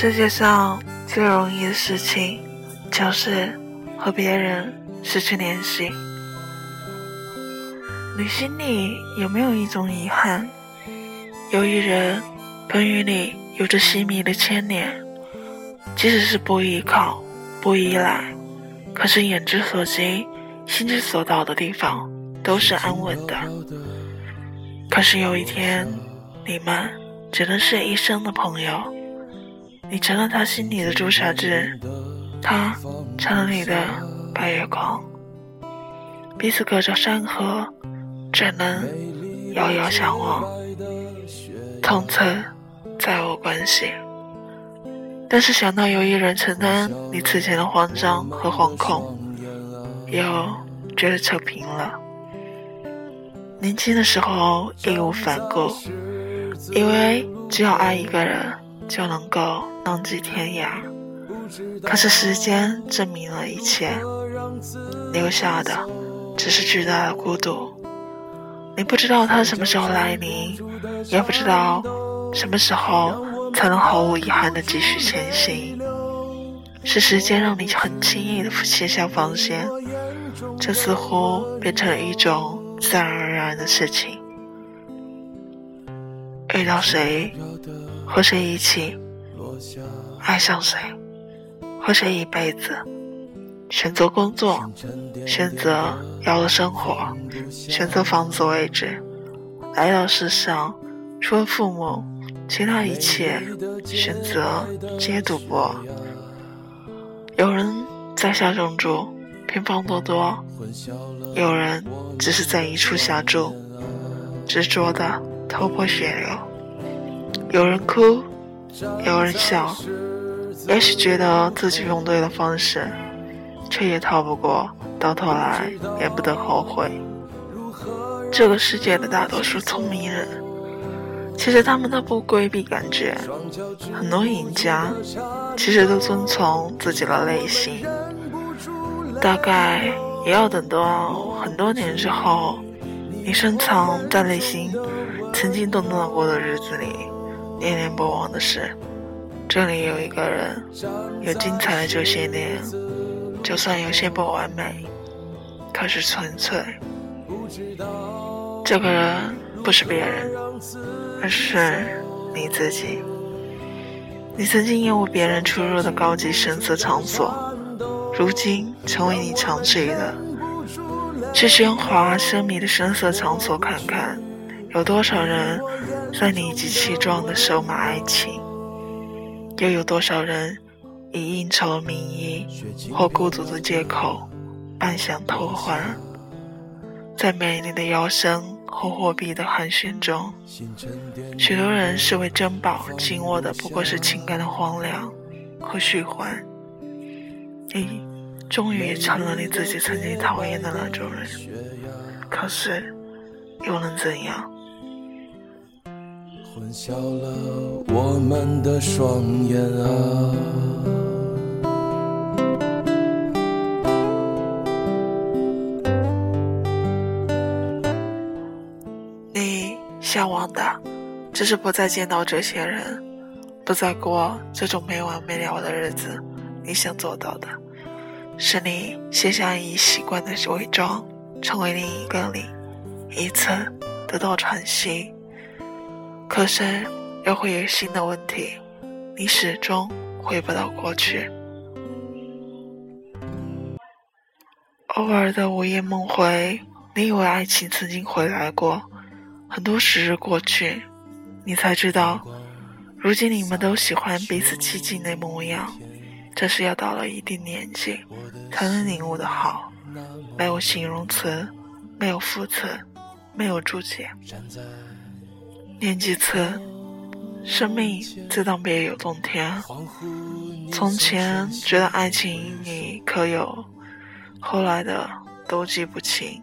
世界上最容易的事情，就是和别人失去联系。你心里有没有一种遗憾？有一人，本与你有着细密的牵连，即使是不依靠、不依赖，可是眼之所及、心之所到的地方，都是安稳的。可是有一天，你们只能是一生的朋友，你成了他心里的朱砂痣，他成了你的白月光，彼此隔着山河。只能遥遥相望，从此再无关系。但是想到有一人承担你此前的慌张和惶恐，又觉得扯平了。年轻的时候义无反顾，以为只要爱一个人就能够浪迹天涯。可是时间证明了一切，留下的只是巨大的孤独。你不知道它什么时候来临，也不知道什么时候才能毫无遗憾的继续前行。是时间让你很轻易的卸下防线，这似乎变成了一种自然而然的事情。遇到谁，和谁一起，爱上谁，和谁一辈子。选择工作，选择要的生活，选择房子位置，来到世上，除了父母，其他一切选择皆赌博。有人在下中住，偏房多多；有人只是在一处下注，执着的头破血流。有人哭，有人笑，也许觉得自己用对了方式。却也逃不过，到头来也不得后悔。这个世界的大多数聪明人，其实他们都不规避感觉。很多赢家，其实都遵从自己的内心。大概也要等到很多年之后，你深藏在内心曾经动荡过的日子里，念念不忘的是，这里有一个人，有精彩的这些年。就算有些不完美，可是纯粹。这个人不是别人，而是你自己。你曾经厌恶别人出入的高级声色场所，如今成为你常去的。去喧哗奢靡的声色场所看看，有多少人在理直气壮的收买爱情，又有多少人？以应酬名义或孤独的借口，扮相偷欢，在美丽的腰身和货币的寒暄中，许多人视为珍宝，紧握的不过是情感的荒凉和虚幻。你终于成了你自己曾经讨厌的那种人，可是又能怎样？混淆了我们的双眼啊！你向往的，只是不再见到这些人，不再过这种没完没了的日子。你想做到的，是你卸下已习惯的伪装，成为另一个你，一次得到喘息。可是，又会有新的问题，你始终回不到过去。偶尔的午夜梦回，你以为爱情曾经回来过。很多时日过去，你才知道，如今你们都喜欢彼此寂静的模样。这是要到了一定年纪，才能领悟的好。没有形容词，没有副词，没有注解。念几次，生命自当别有洞天。从前觉得爱情里可有，后来的都记不清。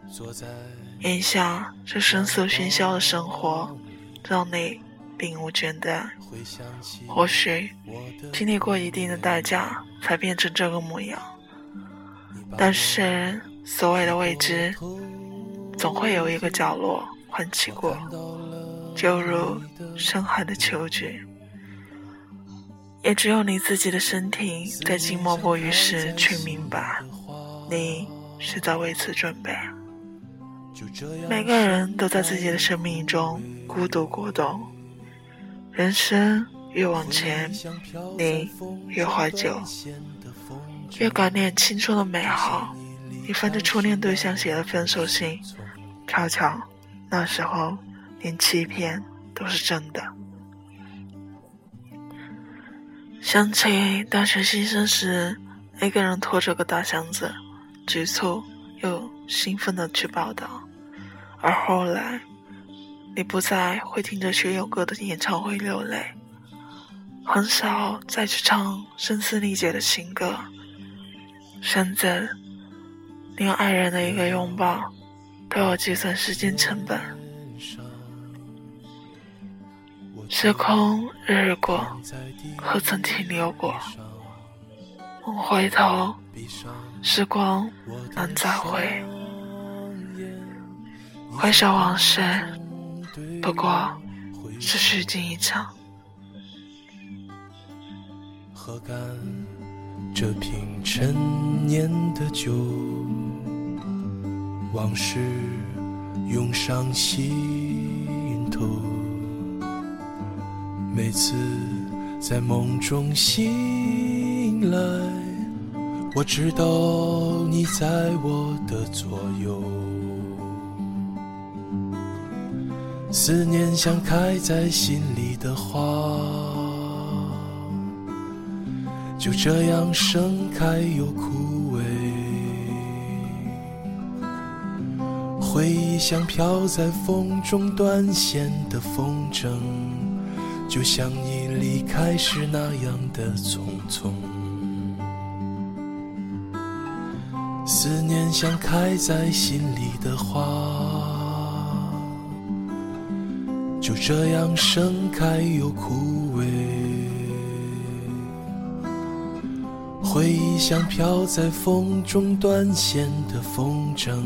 眼下这声色喧嚣的生活，让你并无倦怠。或许经历过一定的代价，才变成这个模样。但是所谓的未知，总会有一个角落唤起过。就如深海的秋菊，也只有你自己的身体在静默不语时去明白，你是在为此准备。每个人都在自己的生命中孤独过冬，人生越往前，你越怀旧，越感念青春的美好。你翻着初恋对象写的分手信，悄悄，那时候连欺骗都是真的。想起大学新生时，一个人拖着个大箱子，局促又兴奋的去报道。而后来，你不再会听着学友哥的演唱会流泪，很少再去唱声嘶力竭的情歌，甚至连爱人的一个拥抱，都要计算时间成本。时空日日过，何曾停留过？梦回头，时光难再回。回首往事，不过是虚惊一场。喝干这瓶陈年的酒，往事涌上心头。每次在梦中醒来，我知道你在我的左右。思念像开在心里的花，就这样盛开又枯萎。回忆像飘在风中断线的风筝。就像你离开时那样的匆匆，思念像开在心里的花，就这样盛开又枯萎。回忆像飘在风中断线的风筝，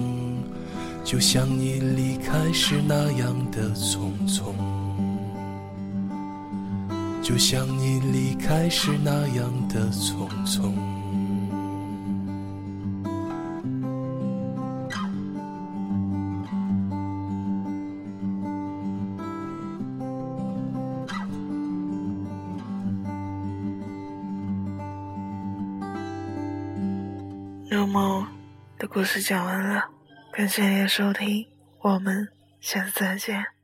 就像你离开时那样的匆匆。就像你离开时那样的匆匆。入梦的故事讲完了，感谢你的收听，我们下次再见。